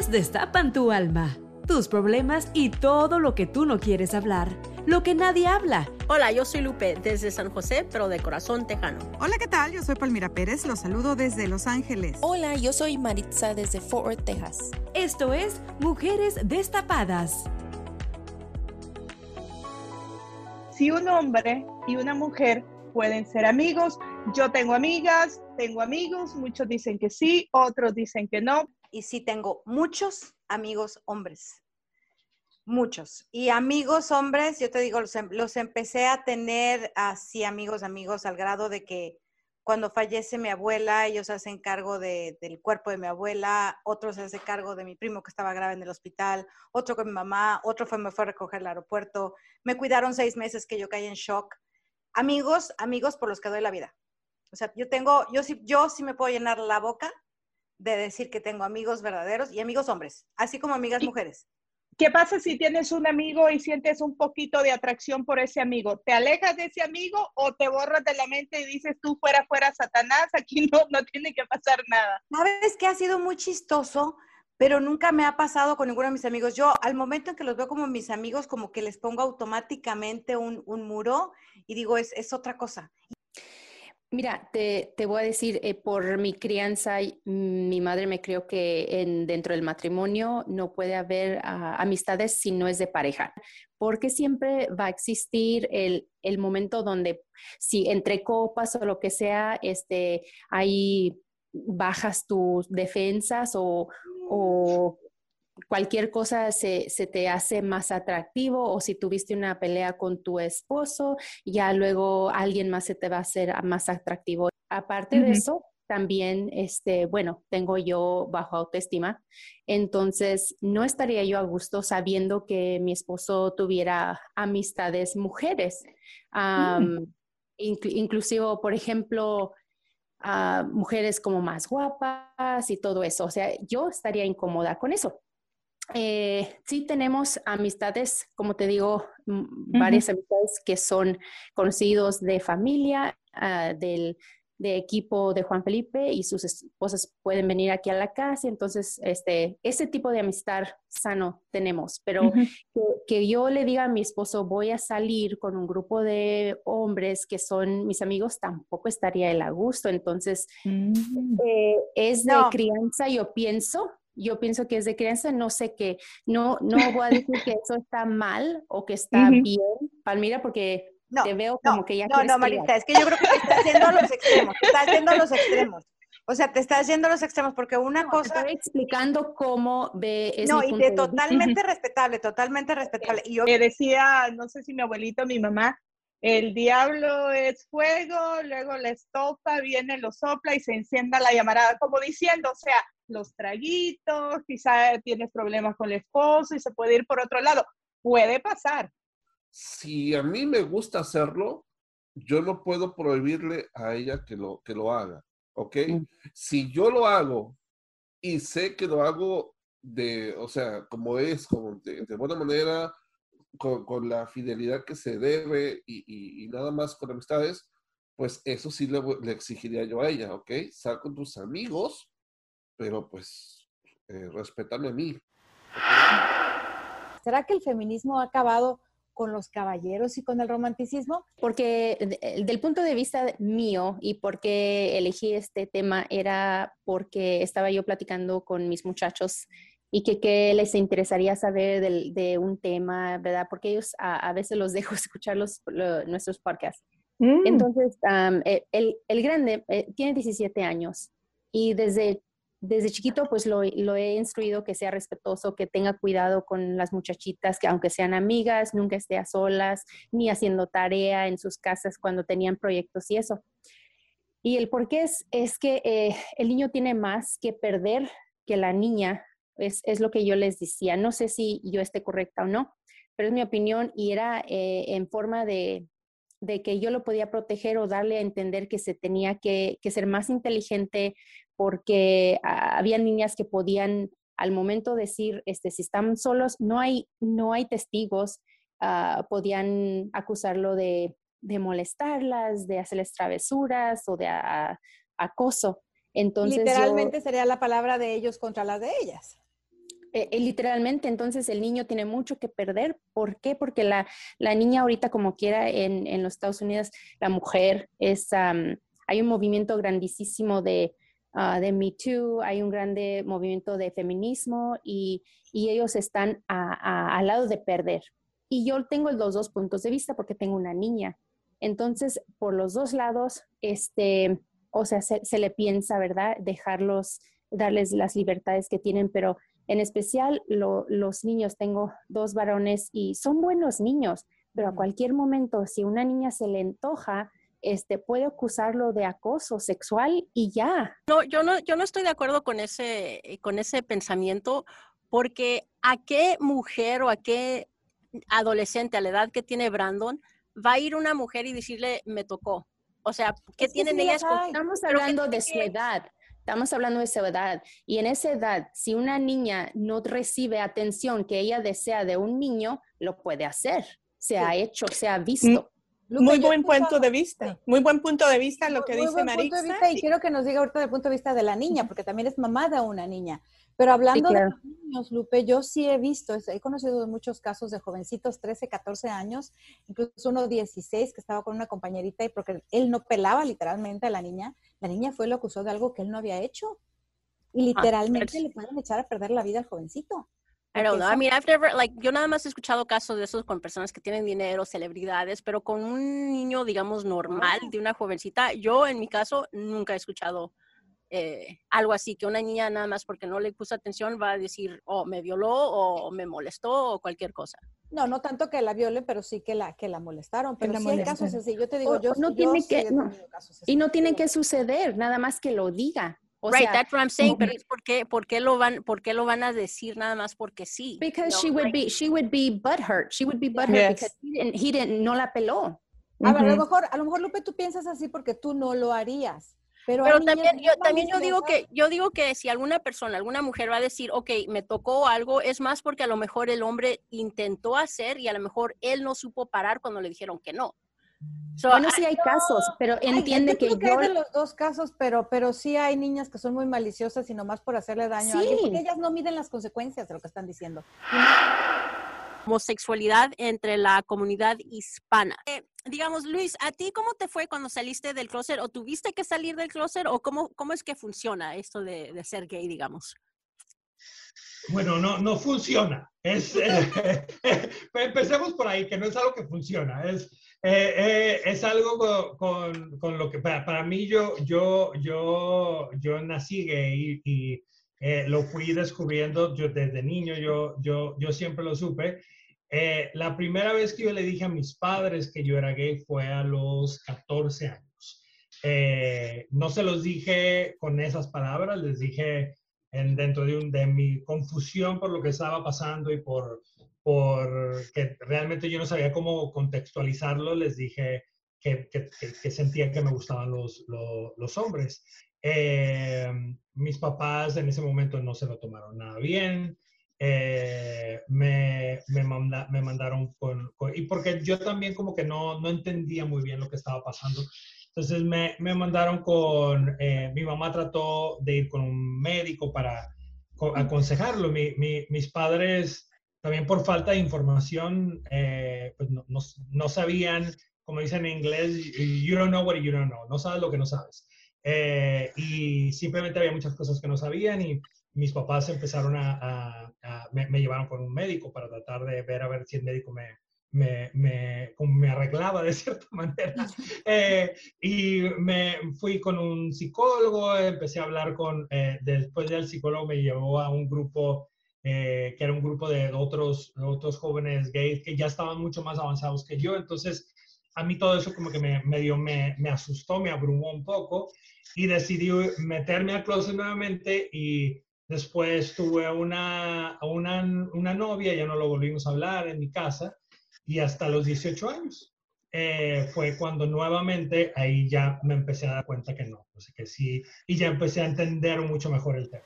Ellas destapan tu alma, tus problemas y todo lo que tú no quieres hablar, lo que nadie habla. Hola, yo soy Lupe desde San José, pero de corazón tejano. Hola, ¿qué tal? Yo soy Palmira Pérez, los saludo desde Los Ángeles. Hola, yo soy Maritza desde Fort Worth, Texas. Esto es Mujeres Destapadas. Si un hombre y una mujer pueden ser amigos, yo tengo amigas, tengo amigos, muchos dicen que sí, otros dicen que no. Y sí tengo muchos amigos hombres, muchos. Y amigos hombres, yo te digo, los, em, los empecé a tener así amigos, amigos, al grado de que cuando fallece mi abuela, ellos hacen cargo de- del cuerpo de mi abuela, otros hacen cargo de mi primo que estaba grave en el hospital, otro con mi mamá, otro fue, me fue a recoger al aeropuerto, me cuidaron seis meses que yo caí en shock. Amigos, amigos por los que doy la vida. O sea, yo tengo, yo sí, yo sí me puedo llenar la boca de decir que tengo amigos verdaderos y amigos hombres, así como amigas mujeres. ¿Qué pasa si tienes un amigo y sientes un poquito de atracción por ese amigo? ¿Te alejas de ese amigo o te borras de la mente y dices tú fuera, fuera, Satanás, aquí no, no tiene que pasar nada? ¿Sabes que ha sido muy chistoso? Pero nunca me ha pasado con ninguno de mis amigos. Yo, al momento en que los veo como mis amigos, como que les pongo automáticamente un, un muro y digo, es, es otra cosa. Mira, te, te voy a decir, eh, por mi crianza, mi madre me crió que en, dentro del matrimonio no puede haber ah, amistades si no es de pareja, porque siempre va a existir el, el momento donde si entre copas o lo que sea, este, ahí bajas tus defensas o, o cualquier cosa se, se te hace más atractivo o si tuviste una pelea con tu esposo, ya luego alguien más se te va a hacer más atractivo. Aparte de eso, también, este, bueno, tengo yo bajo autoestima, entonces no estaría yo a gusto sabiendo que mi esposo tuviera amistades mujeres. Am, inclu- inclusive, por ejemplo, a mujeres como más guapas y todo eso. O sea, yo estaría incómoda con eso. Eh, sí tenemos amistades, como te digo, mm, varias amistades que son conocidos de familia, ah, del de equipo de Juan Felipe y sus esposas pueden venir aquí a la casa. Entonces, este, ese tipo de amistad sano tenemos, pero que, que yo le diga a mi esposo, voy a salir con un grupo de hombres que son mis amigos, tampoco estaría él a gusto. Entonces, eh, es de No. crianza, yo pienso. Yo pienso que es de crianza, no sé qué, no, no voy a decir que eso está mal o que está bien, Palmira, porque No, te veo no, como que ya No, no. Marita, es que yo creo que te estás yendo a los extremos, te estás yendo a los extremos. O sea, te estás yendo a los extremos porque una No, cosa... Estoy explicando cómo ve es No, y de totalmente respetable, totalmente respetable. Y yo, que decía, no sé si mi abuelito o mi mamá, el diablo es fuego, luego la estopa, viene, lo sopla y se encienda la llamarada, como diciendo, o sea, los traguitos, quizá tienes problemas con el esposo y se puede ir por otro lado. Puede pasar. Si a mí me gusta hacerlo, yo no puedo prohibirle a ella que lo, que lo haga, ¿ok? Mm. Si yo lo hago y sé que lo hago de, o sea, como es, como de, de buena manera, con, con la fidelidad que se debe y, y- y nada más con amistades, pues eso sí le, exigiría yo a ella, ¿ok? Sal con tus amigos, pero pues eh, respétame a mí. ¿Será que el feminismo ha acabado con los caballeros y con el romanticismo? Porque de- del punto de vista mío y por qué elegí este tema era porque estaba yo platicando con mis muchachos y que, que les interesaría saber de, un tema, ¿verdad? Porque ellos a, a veces los dejo escuchar los, lo- nuestros podcasts. Mm. Entonces, eh, el, el grande eh, tiene 17 años y desde, desde chiquito pues lo, lo he instruido que sea respetuoso, que tenga cuidado con las muchachitas, que aunque sean amigas, nunca esté a solas, ni haciendo tarea en sus casas cuando tenían proyectos y eso. Y el por qué es, es que eh, el niño tiene más que perder que la niña, es, es lo que yo les decía. No sé si yo esté correcta o no, pero es mi opinión y era eh, en forma de, de que yo lo podía proteger o darle a entender que se tenía que, que ser más inteligente porque ah, había niñas que podían al momento decir, este, si están solos, no hay, no hay testigos, ah, podían acusarlo de, de molestarlas, de hacerles travesuras o de a- acoso. Entonces, Literalmente sería la palabra de ellos contra la de ellas. Eh, eh, literalmente, entonces el niño tiene mucho que perder. ¿Por qué? Porque la, la niña ahorita, como quiera, en, en los Estados Unidos, la mujer es, hay un movimiento grandísimo de, ah, de Me Too, hay un grande movimiento de feminismo y, y ellos están a- a- al lado de perder. Y yo tengo los dos puntos de vista porque tengo una niña. Entonces, por los dos lados, este, o sea, se, se le piensa, ¿verdad? Dejarlos, darles las libertades que tienen, pero en especial lo- los niños, tengo dos varones y son buenos niños, pero a cualquier momento, si una niña se le antoja, este, puede acusarlo de acoso sexual y ya. No, yo no, yo no estoy de acuerdo con ese, eh, con ese pensamiento, porque ¿a qué mujer o a qué adolescente a la edad que tiene Brandon va a ir una mujer y decirle me tocó? O sea, ¿qué Es tienen ellas? con-. Estamos hablando de su edad. Estamos hablando de su edad. Y en esa edad, si una niña no recibe atención que ella desea de un niño, lo puede hacer. Se ha hecho, se ha visto. Lupe, Muy buen punto de vista. Muy buen punto de vista lo que Muy dice buen punto de Marisa. vista, y quiero que nos diga ahorita del punto de vista de la niña, porque también es mamá de una niña. Pero hablando claro. de los niños, Lupe, yo sí he visto, he conocido muchos casos de jovencitos, 13, 14 años, incluso uno 16 que estaba con una compañerita y porque él no pelaba literalmente a la niña, la niña fue lo acusó de algo que él no había hecho. Y literalmente pero- le pueden echar a perder la vida al jovencito. I don't know. I mean, I've never, like, yo nada más he escuchado casos de esos con personas que tienen dinero, celebridades, pero con un niño, digamos, normal, de una jovencita, yo en mi caso nunca he escuchado eh, algo así, que una niña nada más porque no le puso atención va a decir, oh, me violó o me molestó o cualquier cosa. No, no tanto que la violen, pero sí que la, que la molestaron. Pero la sí hay casos así. Yo te digo, O- yo, o no yo tiene sí que- he no. casos Y así. no tiene que suceder, nada más que lo diga. O right, sea, that's what I'm saying, pero es por qué, por qué lo van, por qué lo van a decir nada más porque sí. because No, she would like- be she would be butthurt. She would be butthurt Yes. because he didn't, he didn't no la peló. A ver, a lo mejor, a lo mejor Lupe, tú piensas así porque tú no lo harías. Pero, Pero también yo, también yo digo que, yo digo que si alguna persona, alguna mujer va a decir, ok, me tocó algo, es más porque a lo mejor el hombre intentó hacer y a lo mejor él no supo parar cuando le dijeron que no. So, Bueno, sí hay casos, pero Ay, entiende yo que creo que yo hay de los dos casos, pero, pero sí hay niñas que son muy maliciosas y nomás por hacerle daño a alguien, Sí. porque ellas no miden las consecuencias de lo que están diciendo. Homosexualidad entre la comunidad hispana. Eh, digamos, Luis, ¿a ti cómo te fue cuando saliste del closet? ¿O tuviste que salir del closet? ¿O cómo, cómo es que funciona esto de, ser gay, digamos? Bueno, no, no funciona. Es, eh, empecemos por ahí, que no es algo que funciona. Es, eh, eh, es algo con, con, lo que para, para, mí yo, yo, yo, yo nací gay y, y eh, lo fui descubriendo yo desde niño, yo, yo, yo siempre lo supe. Eh, la primera vez que yo le dije a mis padres que yo era gay fue a los 14 años. Eh, no se los dije con esas palabras, les dije en, dentro de, un, de mi confusión por lo que estaba pasando y por, por que realmente yo no sabía cómo contextualizarlo, les dije que, que, que sentía que me gustaban los, los, los hombres. Eh, mis papás en ese momento no se lo tomaron nada bien. Eh, me, me, manda, me, mandaron con, y porque yo también como que no, no entendía muy bien lo que estaba pasando. Entonces me, me mandaron con, eh, mi mamá trató de ir con un médico para co aconsejarlo. Mi, mi, mis padres también por falta de información, eh, pues no, no, no, sabían, como dicen en inglés, you don't know what you don't know, no sabes lo que no sabes. Eh, y simplemente había muchas cosas que no sabían y mis papás empezaron a, me, llevaron con un médico para tratar de ver a ver si el médico me, me, me, me arreglaba de cierta manera. Eh, y me fui con un psicólogo, empecé a hablar con, eh, después del psicólogo me llevó a un grupo eh, que era un grupo de otros, otros jóvenes gays que ya estaban mucho más avanzados que yo. Entonces, a mí todo eso como que me, medio me, me asustó, me abrumó un poco y decidí meterme al closet nuevamente y después tuve una, una, una novia, ya no lo volvimos a hablar en mi casa y hasta los 18 años. Eh, fue cuando nuevamente ahí ya me empecé a dar cuenta que no, que sí, y ya empecé a entender mucho mejor el tema.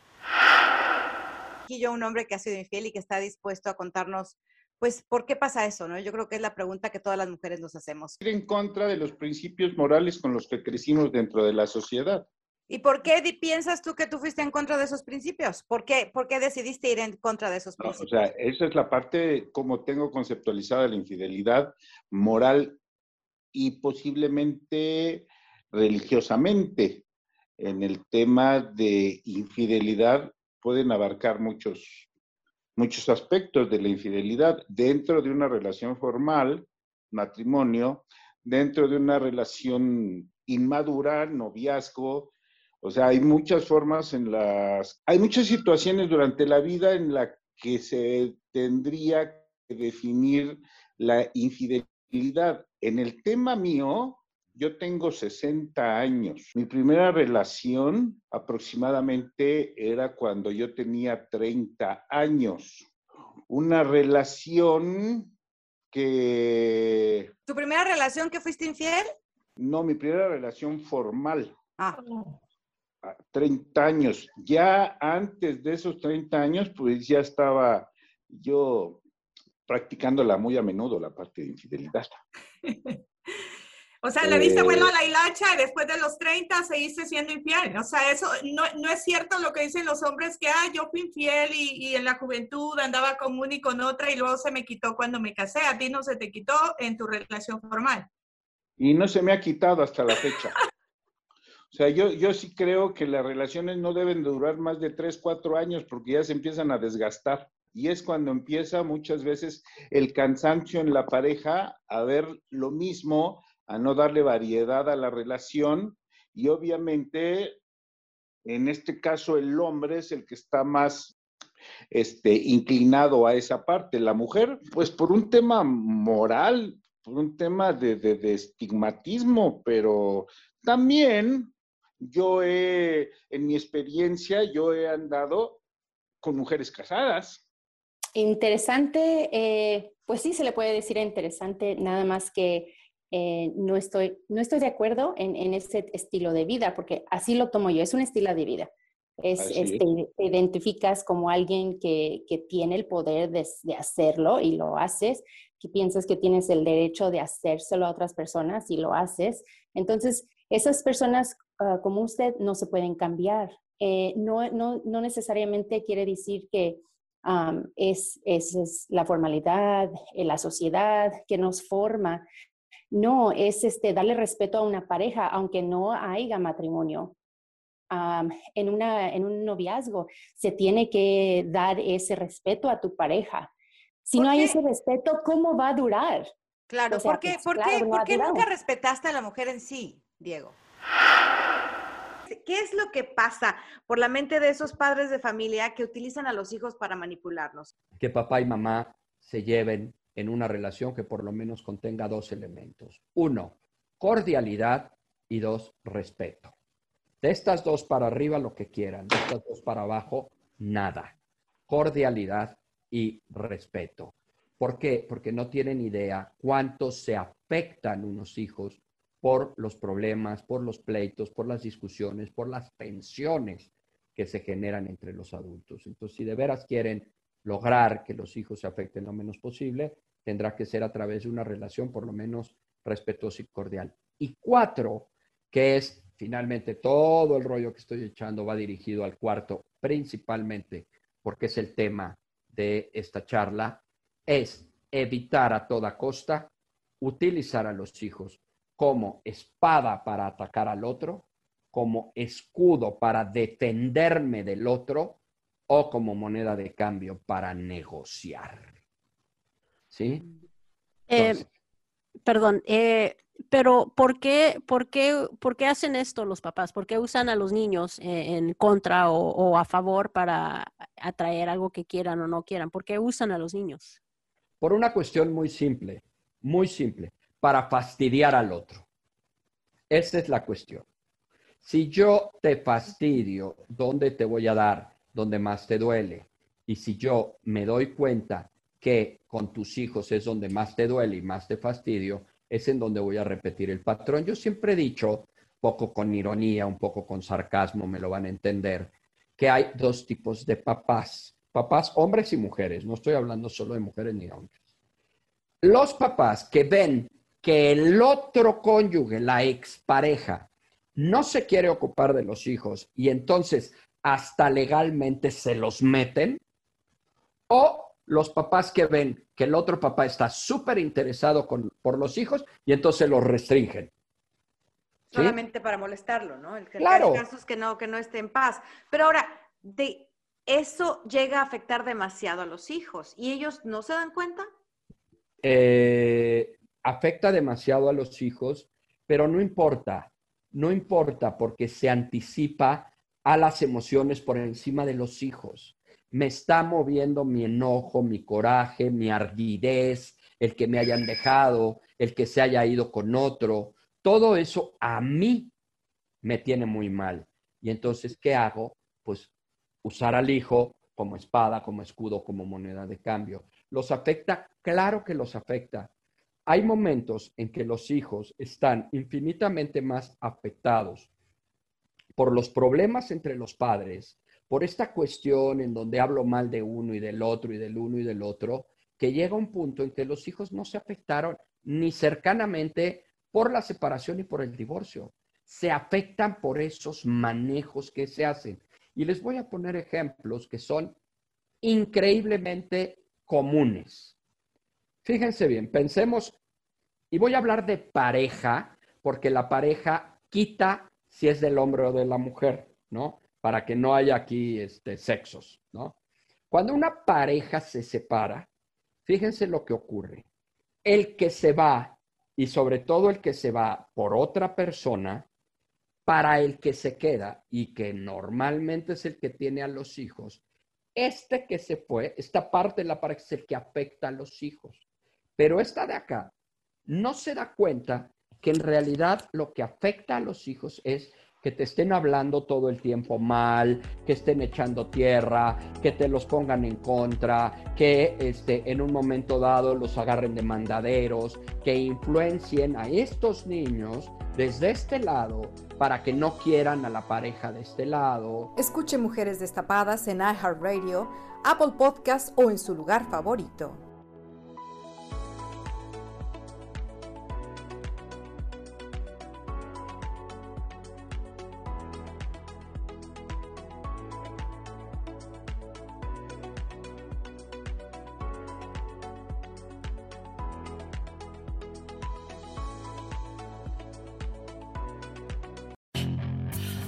Aquí yo, un hombre que ha sido infiel y que está dispuesto a contarnos, pues, ¿por qué pasa eso? ¿no? Yo creo que es la pregunta que todas las mujeres nos hacemos. Ir en contra de los principios morales con los que crecimos dentro de la sociedad. ¿Y por qué piensas tú que tú fuiste en contra de esos principios? ¿Por qué, por qué decidiste ir en contra de esos principios? o sea, esa es la parte como tengo conceptualizada la infidelidad moral y posiblemente religiosamente. En el tema de infidelidad pueden abarcar muchos, muchos aspectos de la infidelidad dentro de una relación formal, matrimonio, dentro de una relación inmadura, noviazgo, o sea, hay muchas formas en las, hay muchas situaciones durante la vida en la que se tendría que definir la infidelidad. En el tema mío, yo tengo 60 años. Mi primera relación aproximadamente era cuando yo tenía 30 años. Una relación que... ¿Tu primera relación que fuiste infiel? No, mi primera relación formal. Ah. 30 años. Ya antes de esos 30 años, pues ya estaba yo practicándola muy a menudo, la parte de infidelidad. o sea, le diste vuelo a la hilacha y después de los 30 seguiste siendo infiel. O sea, eso no, no es cierto lo que dicen los hombres que, ah, yo fui infiel y, y, en la juventud andaba con una y con otra y luego se me quitó cuando me casé. A ti no se te quitó en tu relación formal. Y no se me ha quitado hasta la fecha. O sea, yo, yo sí creo que las relaciones no deben durar más de tres, cuatro años porque ya se empiezan a desgastar. Y es cuando empieza muchas veces el cansancio en la pareja a ver lo mismo, a no darle variedad a la relación. Y obviamente, en este caso, el hombre es el que está más este, inclinado a esa parte. La mujer, pues por un tema moral, por un tema de, de estigmatismo, pero también yo he, en mi experiencia, yo he andado con mujeres casadas. Interesante, eh, pues sí se le puede decir interesante, nada más que eh, no, estoy, no estoy de acuerdo en, en, ese estilo de vida, porque así lo tomo yo, es un estilo de vida. Es, este, te identificas como alguien que, que tiene el poder de, de, hacerlo y lo haces, que piensas que tienes el derecho de hacérselo a otras personas y lo haces. Entonces, esas personas Ah, como usted no se pueden cambiar. Eh, no, no, no, necesariamente quiere decir que es, es, la formalidad, eh, la sociedad que nos forma. No, es este, darle respeto a una pareja, aunque no haya matrimonio. en, una, en un noviazgo se tiene que dar ese respeto a tu pareja. Si no hay ese respeto, ¿cómo va a durar? Claro, ¿por qué, ¿por qué, ¿por qué nunca respetaste a la mujer en sí, Diego? ¿Qué es lo que pasa por la mente de esos padres de familia que utilizan a los hijos para manipularlos? Que papá y mamá se lleven en una relación que por lo menos contenga dos elementos. Uno, cordialidad y dos, respeto. De estas dos para arriba lo que quieran, de estas dos para abajo, nada. Cordialidad y respeto. ¿Por qué? Porque no tienen idea cuánto se afectan unos hijos por los problemas, por los pleitos, por las discusiones, por las tensiones que se generan entre los adultos. Entonces, si de veras quieren lograr que los hijos se afecten lo menos posible, tendrá que ser a través de una relación por lo menos respetuosa y cordial. Y cuatro, que es finalmente todo el rollo que estoy echando va dirigido al cuarto, principalmente porque es el tema de esta charla, es evitar a toda costa utilizar a los hijos como espada para atacar al otro, como escudo para defenderme del otro o como moneda de cambio para negociar. ¿Sí? Eh, perdón, eh, pero ¿por qué, por, qué, ¿por qué hacen esto los papás? ¿Por qué usan a los niños eh, en contra o, o, a favor para atraer algo que quieran o no quieran? ¿Por qué usan a los niños? Por una cuestión muy simple, muy simple, para fastidiar al otro. Esa es la cuestión. Si yo te fastidio, ¿dónde te voy a dar? Donde más te duele. Y si yo me doy cuenta que con tus hijos es donde más te duele y más te fastidio, es en donde voy a repetir el patrón. Yo siempre he dicho, poco con ironía, un poco con sarcasmo, me lo van a entender, que hay dos tipos de papás. Papás, hombres y mujeres. No estoy hablando solo de mujeres ni hombres. Los papás que ven que el otro cónyuge, la expareja, no se quiere ocupar de los hijos y entonces hasta legalmente se los meten, o los papás que ven que el otro papá está súper interesado por los hijos y entonces los restringen. Solamente para molestarlo, ¿no? El, claro. caso es que no, que no esté en paz. Pero ahora, de, eso llega a afectar demasiado a los hijos y ellos no se dan cuenta. Eh, afecta demasiado a los hijos, pero no importa, no importa porque se anticipa a las emociones por encima de los hijos me está moviendo mi enojo, mi coraje, mi ardidez, el que me hayan dejado, el que se haya ido con otro. Todo eso a mí me tiene muy mal. Y entonces, ¿qué hago? Pues usar al hijo como espada, como escudo, como moneda de cambio. ¿Los afecta? Claro que los afecta. Hay momentos en que los hijos están infinitamente más afectados por los problemas entre los padres, por esta cuestión en donde hablo mal de uno y del otro y del uno y del otro, que llega un punto en que los hijos no se afectaron ni cercanamente por la separación y por el divorcio. Se afectan por esos manejos que se hacen. Y les voy a poner ejemplos que son increíblemente comunes. Fíjense bien, pensemos, y voy a hablar de pareja, porque la pareja quita si es del hombre o de la mujer, ¿no? para que no haya aquí este, sexos, ¿no? Cuando una pareja se separa, fíjense lo que ocurre. El que se va, y sobre todo el que se va por otra persona, para el que se queda y que normalmente es el que tiene a los hijos, este que se fue, esta parte de la pareja es el que afecta a los hijos. Pero esta de acá no se da cuenta que en realidad lo que afecta a los hijos es que te estén hablando todo el tiempo mal, que estén echando tierra, que te los pongan en contra, que este, en un momento dado los agarren de mandaderos, que influencien a estos niños desde este lado para que no quieran a la pareja de este lado. Escuche Mujeres Destapadas en iHeartRadio, Apple Podcast o en su lugar favorito.